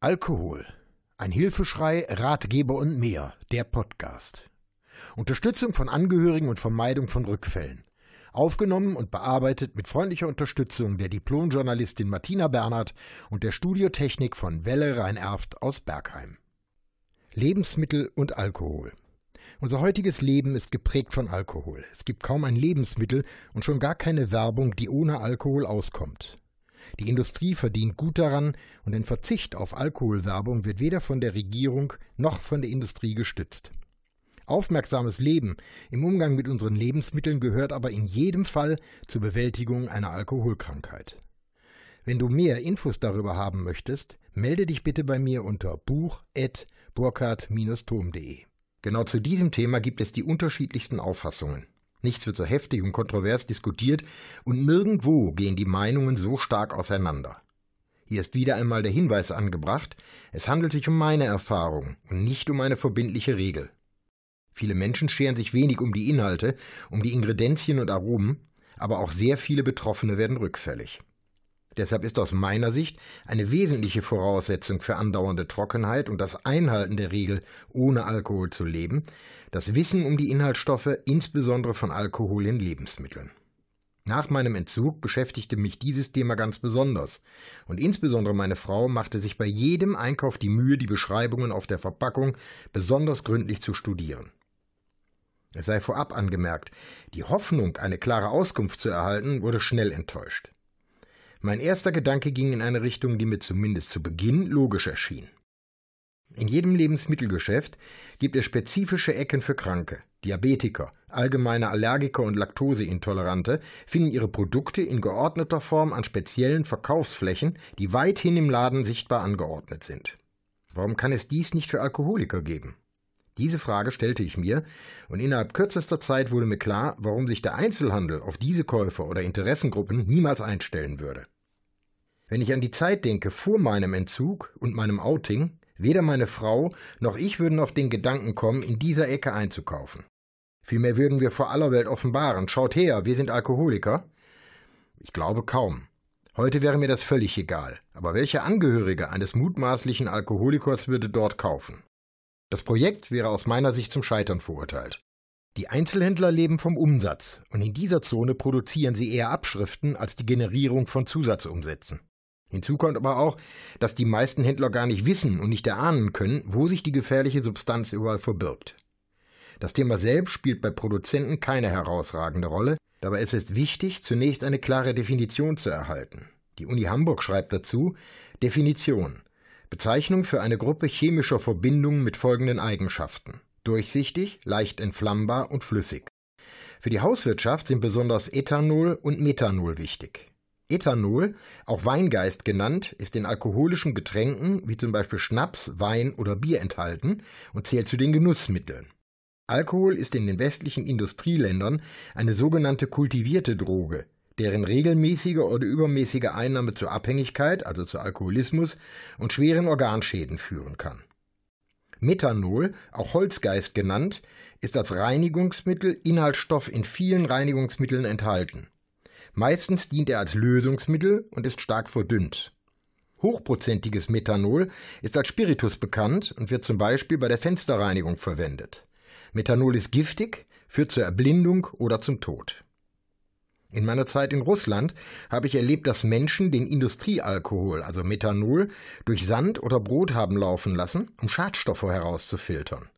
Alkohol. Ein Hilfeschrei, Ratgeber und mehr. Der Podcast. Unterstützung von Angehörigen und Vermeidung von Rückfällen. Aufgenommen und bearbeitet mit freundlicher Unterstützung der Diplomjournalistin Martina Bernhard und der Studiotechnik von Welle Rhein-Erft aus Bergheim. Lebensmittel und Alkohol. Unser heutiges Leben ist geprägt von Alkohol. Es gibt kaum ein Lebensmittel und schon gar keine Werbung, die ohne Alkohol auskommt. Die Industrie verdient gut daran und ein Verzicht auf Alkoholwerbung wird weder von der Regierung noch von der Industrie gestützt. Aufmerksames Leben im Umgang mit unseren Lebensmitteln gehört aber in jedem Fall zur Bewältigung einer Alkoholkrankheit. Wenn du mehr Infos darüber haben möchtest, melde dich bitte bei mir unter buch.burkhard-tom.de. Genau zu diesem Thema gibt es die unterschiedlichsten Auffassungen. Nichts wird so heftig und kontrovers diskutiert und nirgendwo gehen die Meinungen so stark auseinander. Hier ist wieder einmal der Hinweis angebracht, es handelt sich um meine Erfahrung und nicht um eine verbindliche Regel. Viele Menschen scheren sich wenig um die Inhalte, um die Ingredienzien und Aromen, aber auch sehr viele Betroffene werden rückfällig. Deshalb ist aus meiner Sicht eine wesentliche Voraussetzung für andauernde Trockenheit und das Einhalten der Regel, ohne Alkohol zu leben, das Wissen um die Inhaltsstoffe, insbesondere von Alkohol in Lebensmitteln. Nach meinem Entzug beschäftigte mich dieses Thema ganz besonders, und insbesondere meine Frau machte sich bei jedem Einkauf die Mühe, die Beschreibungen auf der Verpackung besonders gründlich zu studieren. Es sei vorab angemerkt, die Hoffnung, eine klare Auskunft zu erhalten, wurde schnell enttäuscht. Mein erster Gedanke ging in eine Richtung, die mir zumindest zu Beginn logisch erschien. In jedem Lebensmittelgeschäft gibt es spezifische Ecken für Kranke. Diabetiker, allgemeine Allergiker und Laktoseintolerante finden ihre Produkte in geordneter Form an speziellen Verkaufsflächen, die weithin im Laden sichtbar angeordnet sind. Warum kann es dies nicht für Alkoholiker geben? Diese Frage stellte ich mir, und innerhalb kürzester Zeit wurde mir klar, warum sich der Einzelhandel auf diese Käufer oder Interessengruppen niemals einstellen würde. Wenn ich an die Zeit denke vor meinem Entzug und meinem Outing, weder meine Frau noch ich würden auf den Gedanken kommen, in dieser Ecke einzukaufen. Vielmehr würden wir vor aller Welt offenbaren, schaut her, wir sind Alkoholiker. Ich glaube kaum. Heute wäre mir das völlig egal, aber welcher Angehörige eines mutmaßlichen Alkoholikers würde dort kaufen? Das Projekt wäre aus meiner Sicht zum Scheitern verurteilt. Die Einzelhändler leben vom Umsatz und in dieser Zone produzieren sie eher Abschriften als die Generierung von Zusatzumsätzen. Hinzu kommt aber auch, dass die meisten Händler gar nicht wissen und nicht erahnen können, wo sich die gefährliche Substanz überall verbirgt. Das Thema selbst spielt bei Produzenten keine herausragende Rolle, dabei ist es wichtig, zunächst eine klare Definition zu erhalten. Die Uni Hamburg schreibt dazu Definition Bezeichnung für eine Gruppe chemischer Verbindungen mit folgenden Eigenschaften durchsichtig, leicht entflammbar und flüssig. Für die Hauswirtschaft sind besonders Ethanol und Methanol wichtig. Ethanol, auch Weingeist genannt, ist in alkoholischen Getränken wie zum Beispiel Schnaps, Wein oder Bier enthalten und zählt zu den Genussmitteln. Alkohol ist in den westlichen Industrieländern eine sogenannte kultivierte Droge, deren regelmäßige oder übermäßige Einnahme zur Abhängigkeit, also zu Alkoholismus und schweren Organschäden führen kann. Methanol, auch Holzgeist genannt, ist als Reinigungsmittel Inhaltsstoff in vielen Reinigungsmitteln enthalten. Meistens dient er als Lösungsmittel und ist stark verdünnt. Hochprozentiges Methanol ist als Spiritus bekannt und wird zum Beispiel bei der Fensterreinigung verwendet. Methanol ist giftig, führt zur Erblindung oder zum Tod. In meiner Zeit in Russland habe ich erlebt, dass Menschen den Industriealkohol, also Methanol, durch Sand oder Brot haben laufen lassen, um Schadstoffe herauszufiltern.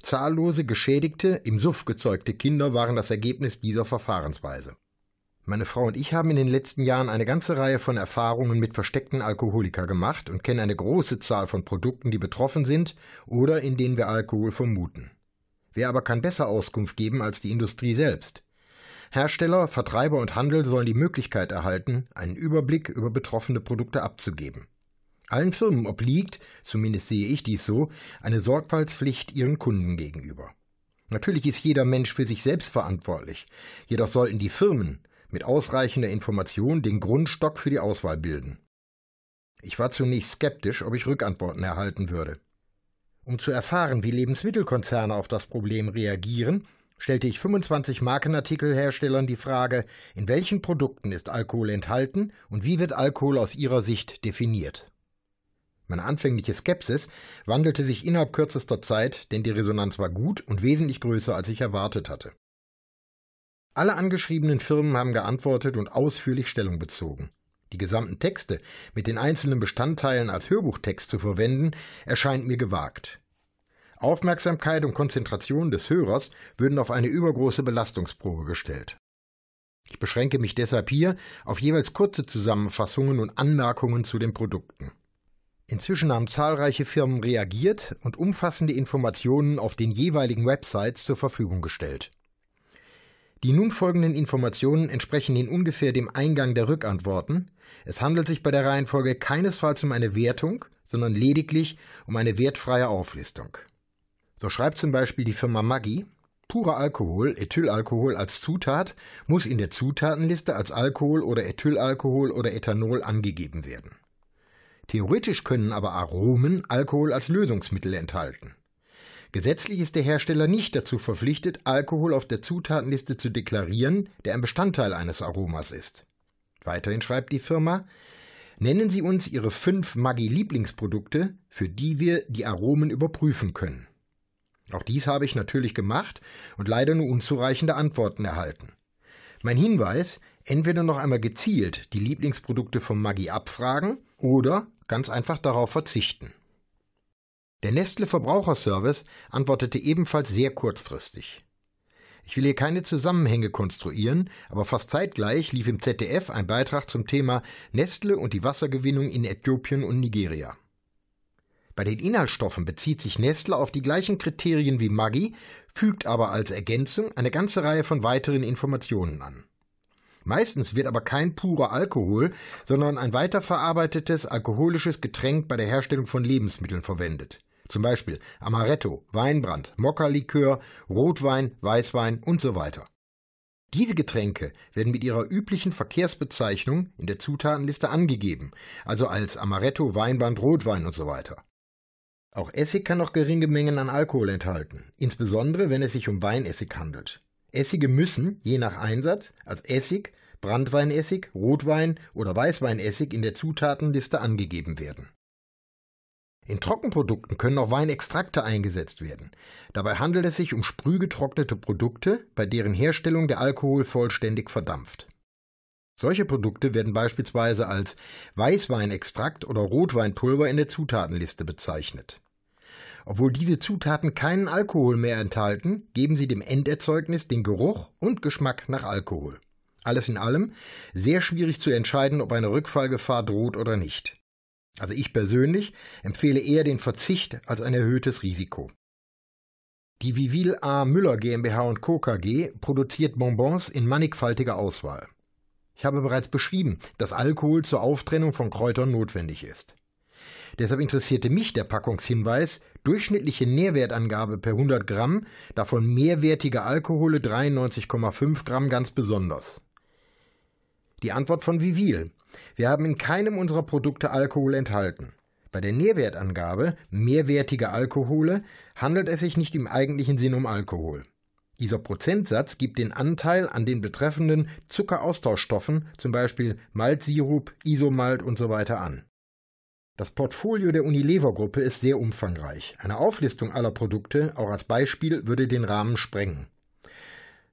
Zahllose geschädigte, im Suff gezeugte Kinder waren das Ergebnis dieser Verfahrensweise. Meine Frau und ich haben in den letzten Jahren eine ganze Reihe von Erfahrungen mit versteckten Alkoholikern gemacht und kennen eine große Zahl von Produkten, die betroffen sind oder in denen wir Alkohol vermuten. Wer aber kann besser Auskunft geben als die Industrie selbst? Hersteller, Vertreiber und Handel sollen die Möglichkeit erhalten, einen Überblick über betroffene Produkte abzugeben. Allen Firmen obliegt, zumindest sehe ich dies so, eine Sorgfaltspflicht ihren Kunden gegenüber. Natürlich ist jeder Mensch für sich selbst verantwortlich, jedoch sollten die Firmen mit ausreichender Information den Grundstock für die Auswahl bilden. Ich war zunächst skeptisch, ob ich Rückantworten erhalten würde. Um zu erfahren, wie Lebensmittelkonzerne auf das Problem reagieren, stellte ich 25 Markenartikelherstellern die Frage, in welchen Produkten ist Alkohol enthalten und wie wird Alkohol aus ihrer Sicht definiert. Meine anfängliche Skepsis wandelte sich innerhalb kürzester Zeit, denn die Resonanz war gut und wesentlich größer, als ich erwartet hatte. Alle angeschriebenen Firmen haben geantwortet und ausführlich Stellung bezogen. Die gesamten Texte mit den einzelnen Bestandteilen als Hörbuchtext zu verwenden, erscheint mir gewagt. Aufmerksamkeit und Konzentration des Hörers würden auf eine übergroße Belastungsprobe gestellt. Ich beschränke mich deshalb hier auf jeweils kurze Zusammenfassungen und Anmerkungen zu den Produkten. Inzwischen haben zahlreiche Firmen reagiert und umfassende Informationen auf den jeweiligen Websites zur Verfügung gestellt. Die nun folgenden Informationen entsprechen in ungefähr dem Eingang der Rückantworten. Es handelt sich bei der Reihenfolge keinesfalls um eine Wertung, sondern lediglich um eine wertfreie Auflistung. So schreibt zum Beispiel die Firma Maggi, purer Alkohol, Ethylalkohol als Zutat, muss in der Zutatenliste als Alkohol oder Ethylalkohol oder Ethanol angegeben werden. Theoretisch können aber Aromen Alkohol als Lösungsmittel enthalten. Gesetzlich ist der Hersteller nicht dazu verpflichtet, Alkohol auf der Zutatenliste zu deklarieren, der ein Bestandteil eines Aromas ist. Weiterhin schreibt die Firma, nennen Sie uns Ihre fünf Maggi-Lieblingsprodukte, für die wir die Aromen überprüfen können. Auch dies habe ich natürlich gemacht und leider nur unzureichende Antworten erhalten. Mein Hinweis, entweder noch einmal gezielt die Lieblingsprodukte vom Maggi abfragen oder ganz einfach darauf verzichten. Der Nestle Verbraucherservice antwortete ebenfalls sehr kurzfristig. Ich will hier keine Zusammenhänge konstruieren, aber fast zeitgleich lief im ZDF ein Beitrag zum Thema Nestle und die Wassergewinnung in Äthiopien und Nigeria. Bei den Inhaltsstoffen bezieht sich Nestle auf die gleichen Kriterien wie Maggi, fügt aber als Ergänzung eine ganze Reihe von weiteren Informationen an. Meistens wird aber kein purer Alkohol, sondern ein weiterverarbeitetes alkoholisches Getränk bei der Herstellung von Lebensmitteln verwendet. Zum Beispiel Amaretto, Weinbrand, Mokka-Likör, Rotwein, Weißwein und so weiter. Diese Getränke werden mit ihrer üblichen Verkehrsbezeichnung in der Zutatenliste angegeben, also als Amaretto, Weinbrand, Rotwein und so weiter. Auch Essig kann noch geringe Mengen an Alkohol enthalten, insbesondere wenn es sich um Weinessig handelt. Essige müssen, je nach Einsatz, als Essig, Brandweinessig, Rotwein oder Weißweinessig in der Zutatenliste angegeben werden. In Trockenprodukten können auch Weinextrakte eingesetzt werden. Dabei handelt es sich um sprühgetrocknete Produkte, bei deren Herstellung der Alkohol vollständig verdampft. Solche Produkte werden beispielsweise als Weißweinextrakt oder Rotweinpulver in der Zutatenliste bezeichnet. Obwohl diese Zutaten keinen Alkohol mehr enthalten, geben sie dem Enderzeugnis den Geruch und Geschmack nach Alkohol. Alles in allem sehr schwierig zu entscheiden, ob eine Rückfallgefahr droht oder nicht. Also ich persönlich empfehle eher den Verzicht als ein erhöhtes Risiko. Die Vivil A. Müller GmbH und Co. KG produziert Bonbons in mannigfaltiger Auswahl. Ich habe bereits beschrieben, dass Alkohol zur Auftrennung von Kräutern notwendig ist. Deshalb interessierte mich der Packungshinweis durchschnittliche Nährwertangabe per 100 Gramm, davon mehrwertige Alkohole 93,5 Gramm ganz besonders. Die Antwort von Vivil. Wir haben in keinem unserer Produkte Alkohol enthalten. Bei der Nährwertangabe mehrwertige Alkohole handelt es sich nicht im eigentlichen Sinn um Alkohol. Dieser Prozentsatz gibt den Anteil an den betreffenden Zuckeraustauschstoffen, zum Beispiel Maltsirup, Isomalt usw. So an. Das Portfolio der Unilever-Gruppe ist sehr umfangreich. Eine Auflistung aller Produkte, auch als Beispiel, würde den Rahmen sprengen.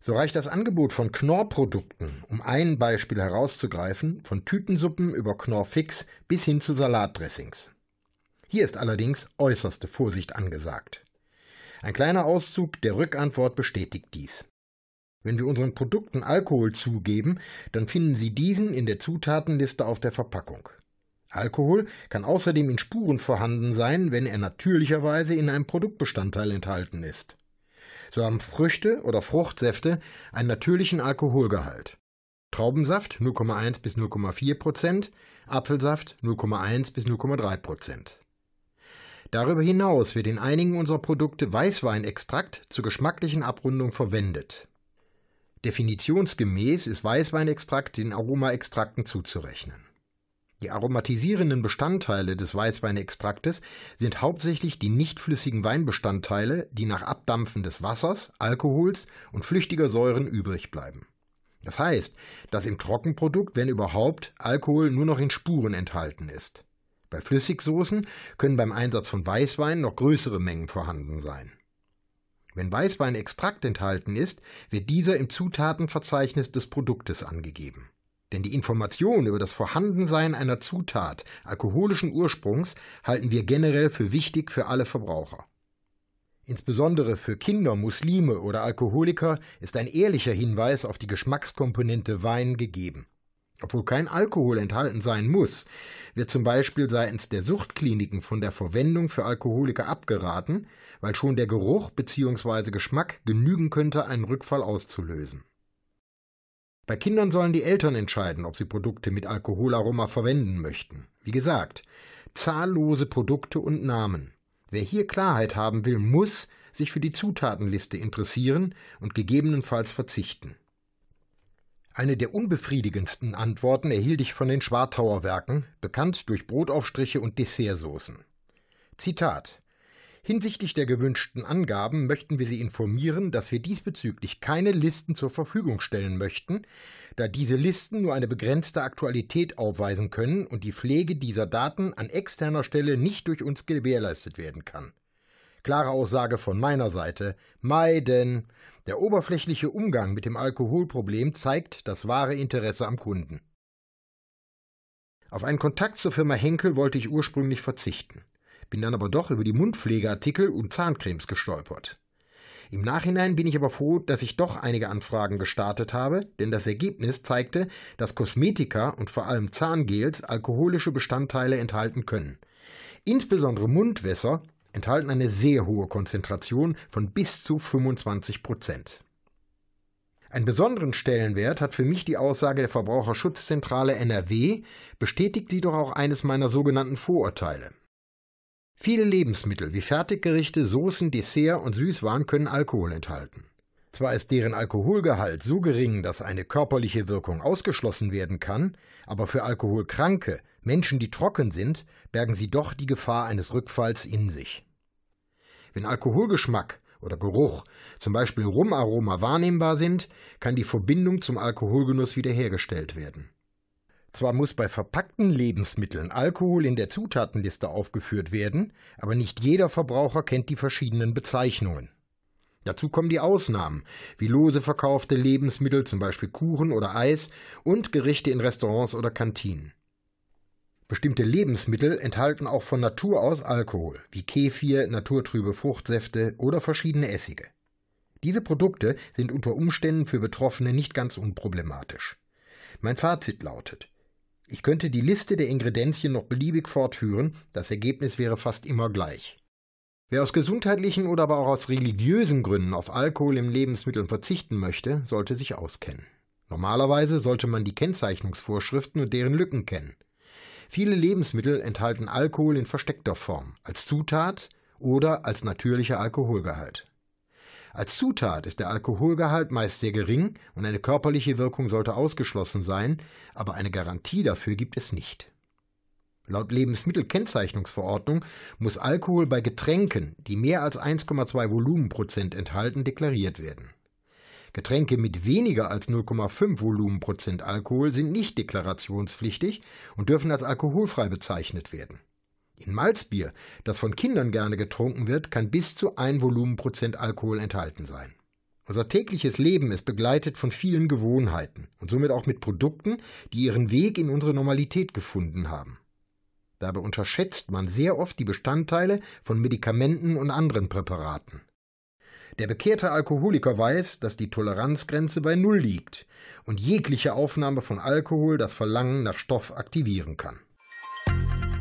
So reicht das Angebot von Knorr-Produkten, um ein Beispiel herauszugreifen, von Tütensuppen über Knorr-Fix bis hin zu Salatdressings. Hier ist allerdings äußerste Vorsicht angesagt. Ein kleiner Auszug der Rückantwort bestätigt dies. Wenn wir unseren Produkten Alkohol zugeben, dann finden Sie diesen in der Zutatenliste auf der Verpackung. Alkohol kann außerdem in Spuren vorhanden sein, wenn er natürlicherweise in einem Produktbestandteil enthalten ist. So haben Früchte oder Fruchtsäfte einen natürlichen Alkoholgehalt. Traubensaft 0,1 bis 0,4 Prozent, Apfelsaft 0,1 bis 0,3 Prozent. Darüber hinaus wird in einigen unserer Produkte Weißweinextrakt zur geschmacklichen Abrundung verwendet. Definitionsgemäß ist Weißweinextrakt den Aromaextrakten zuzurechnen. Die aromatisierenden Bestandteile des Weißweinextraktes sind hauptsächlich die nicht flüssigen Weinbestandteile, die nach Abdampfen des Wassers, Alkohols und flüchtiger Säuren übrig bleiben. Das heißt, dass im Trockenprodukt, wenn überhaupt, Alkohol nur noch in Spuren enthalten ist. Bei Flüssigsoßen können beim Einsatz von Weißwein noch größere Mengen vorhanden sein. Wenn Weißweinextrakt enthalten ist, wird dieser im Zutatenverzeichnis des Produktes angegeben. Denn die Information über das Vorhandensein einer Zutat alkoholischen Ursprungs halten wir generell für wichtig für alle Verbraucher. Insbesondere für Kinder, Muslime oder Alkoholiker ist ein ehrlicher Hinweis auf die Geschmackskomponente Wein gegeben. Obwohl kein Alkohol enthalten sein muss, wird zum Beispiel seitens der Suchtkliniken von der Verwendung für Alkoholiker abgeraten, weil schon der Geruch bzw. Geschmack genügen könnte, einen Rückfall auszulösen. Bei Kindern sollen die Eltern entscheiden, ob sie Produkte mit Alkoholaroma verwenden möchten. Wie gesagt, zahllose Produkte und Namen. Wer hier Klarheit haben will, muss sich für die Zutatenliste interessieren und gegebenenfalls verzichten. Eine der unbefriedigendsten Antworten erhielt ich von den Schwartauer Werken, bekannt durch Brotaufstriche und Dessertsoßen. Zitat Hinsichtlich der gewünschten Angaben möchten wir Sie informieren, dass wir diesbezüglich keine Listen zur Verfügung stellen möchten, da diese Listen nur eine begrenzte Aktualität aufweisen können und die Pflege dieser Daten an externer Stelle nicht durch uns gewährleistet werden kann. Klare Aussage von meiner Seite meiden. Der oberflächliche Umgang mit dem Alkoholproblem zeigt das wahre Interesse am Kunden. Auf einen Kontakt zur Firma Henkel wollte ich ursprünglich verzichten, bin dann aber doch über die Mundpflegeartikel und Zahncremes gestolpert. Im Nachhinein bin ich aber froh, dass ich doch einige Anfragen gestartet habe, denn das Ergebnis zeigte, dass Kosmetika und vor allem Zahngels alkoholische Bestandteile enthalten können. Insbesondere Mundwässer enthalten eine sehr hohe Konzentration von bis zu 25 Prozent. Einen besonderen Stellenwert hat für mich die Aussage der Verbraucherschutzzentrale NRW, bestätigt sie doch auch eines meiner sogenannten Vorurteile. Viele Lebensmittel wie Fertiggerichte, Soßen, Dessert und Süßwaren können Alkohol enthalten. Zwar ist deren Alkoholgehalt so gering, dass eine körperliche Wirkung ausgeschlossen werden kann, aber für Alkoholkranke Menschen, die trocken sind, bergen sie doch die Gefahr eines Rückfalls in sich. Wenn Alkoholgeschmack oder Geruch, zum Beispiel Rumaroma, wahrnehmbar sind, kann die Verbindung zum Alkoholgenuss wiederhergestellt werden. Zwar muss bei verpackten Lebensmitteln Alkohol in der Zutatenliste aufgeführt werden, aber nicht jeder Verbraucher kennt die verschiedenen Bezeichnungen. Dazu kommen die Ausnahmen, wie lose verkaufte Lebensmittel, zum Beispiel Kuchen oder Eis, und Gerichte in Restaurants oder Kantinen. Bestimmte Lebensmittel enthalten auch von Natur aus Alkohol, wie Kefir, naturtrübe Fruchtsäfte oder verschiedene Essige. Diese Produkte sind unter Umständen für Betroffene nicht ganz unproblematisch. Mein Fazit lautet, ich könnte die Liste der Ingredienzien noch beliebig fortführen, das Ergebnis wäre fast immer gleich. Wer aus gesundheitlichen oder aber auch aus religiösen Gründen auf Alkohol im Lebensmitteln verzichten möchte, sollte sich auskennen. Normalerweise sollte man die Kennzeichnungsvorschriften und deren Lücken kennen. Viele Lebensmittel enthalten Alkohol in versteckter Form, als Zutat oder als natürlicher Alkoholgehalt. Als Zutat ist der Alkoholgehalt meist sehr gering und eine körperliche Wirkung sollte ausgeschlossen sein, aber eine Garantie dafür gibt es nicht. Laut Lebensmittelkennzeichnungsverordnung muss Alkohol bei Getränken, die mehr als 1,2 Volumenprozent enthalten, deklariert werden. Getränke mit weniger als 0,5 Volumenprozent Alkohol sind nicht deklarationspflichtig und dürfen als alkoholfrei bezeichnet werden. In Malzbier, das von Kindern gerne getrunken wird, kann bis zu 1 Volumenprozent Alkohol enthalten sein. Unser tägliches Leben ist begleitet von vielen Gewohnheiten und somit auch mit Produkten, die ihren Weg in unsere Normalität gefunden haben. Dabei unterschätzt man sehr oft die Bestandteile von Medikamenten und anderen Präparaten. Der bekehrte Alkoholiker weiß, dass die Toleranzgrenze bei Null liegt und jegliche Aufnahme von Alkohol das Verlangen nach Stoff aktivieren kann.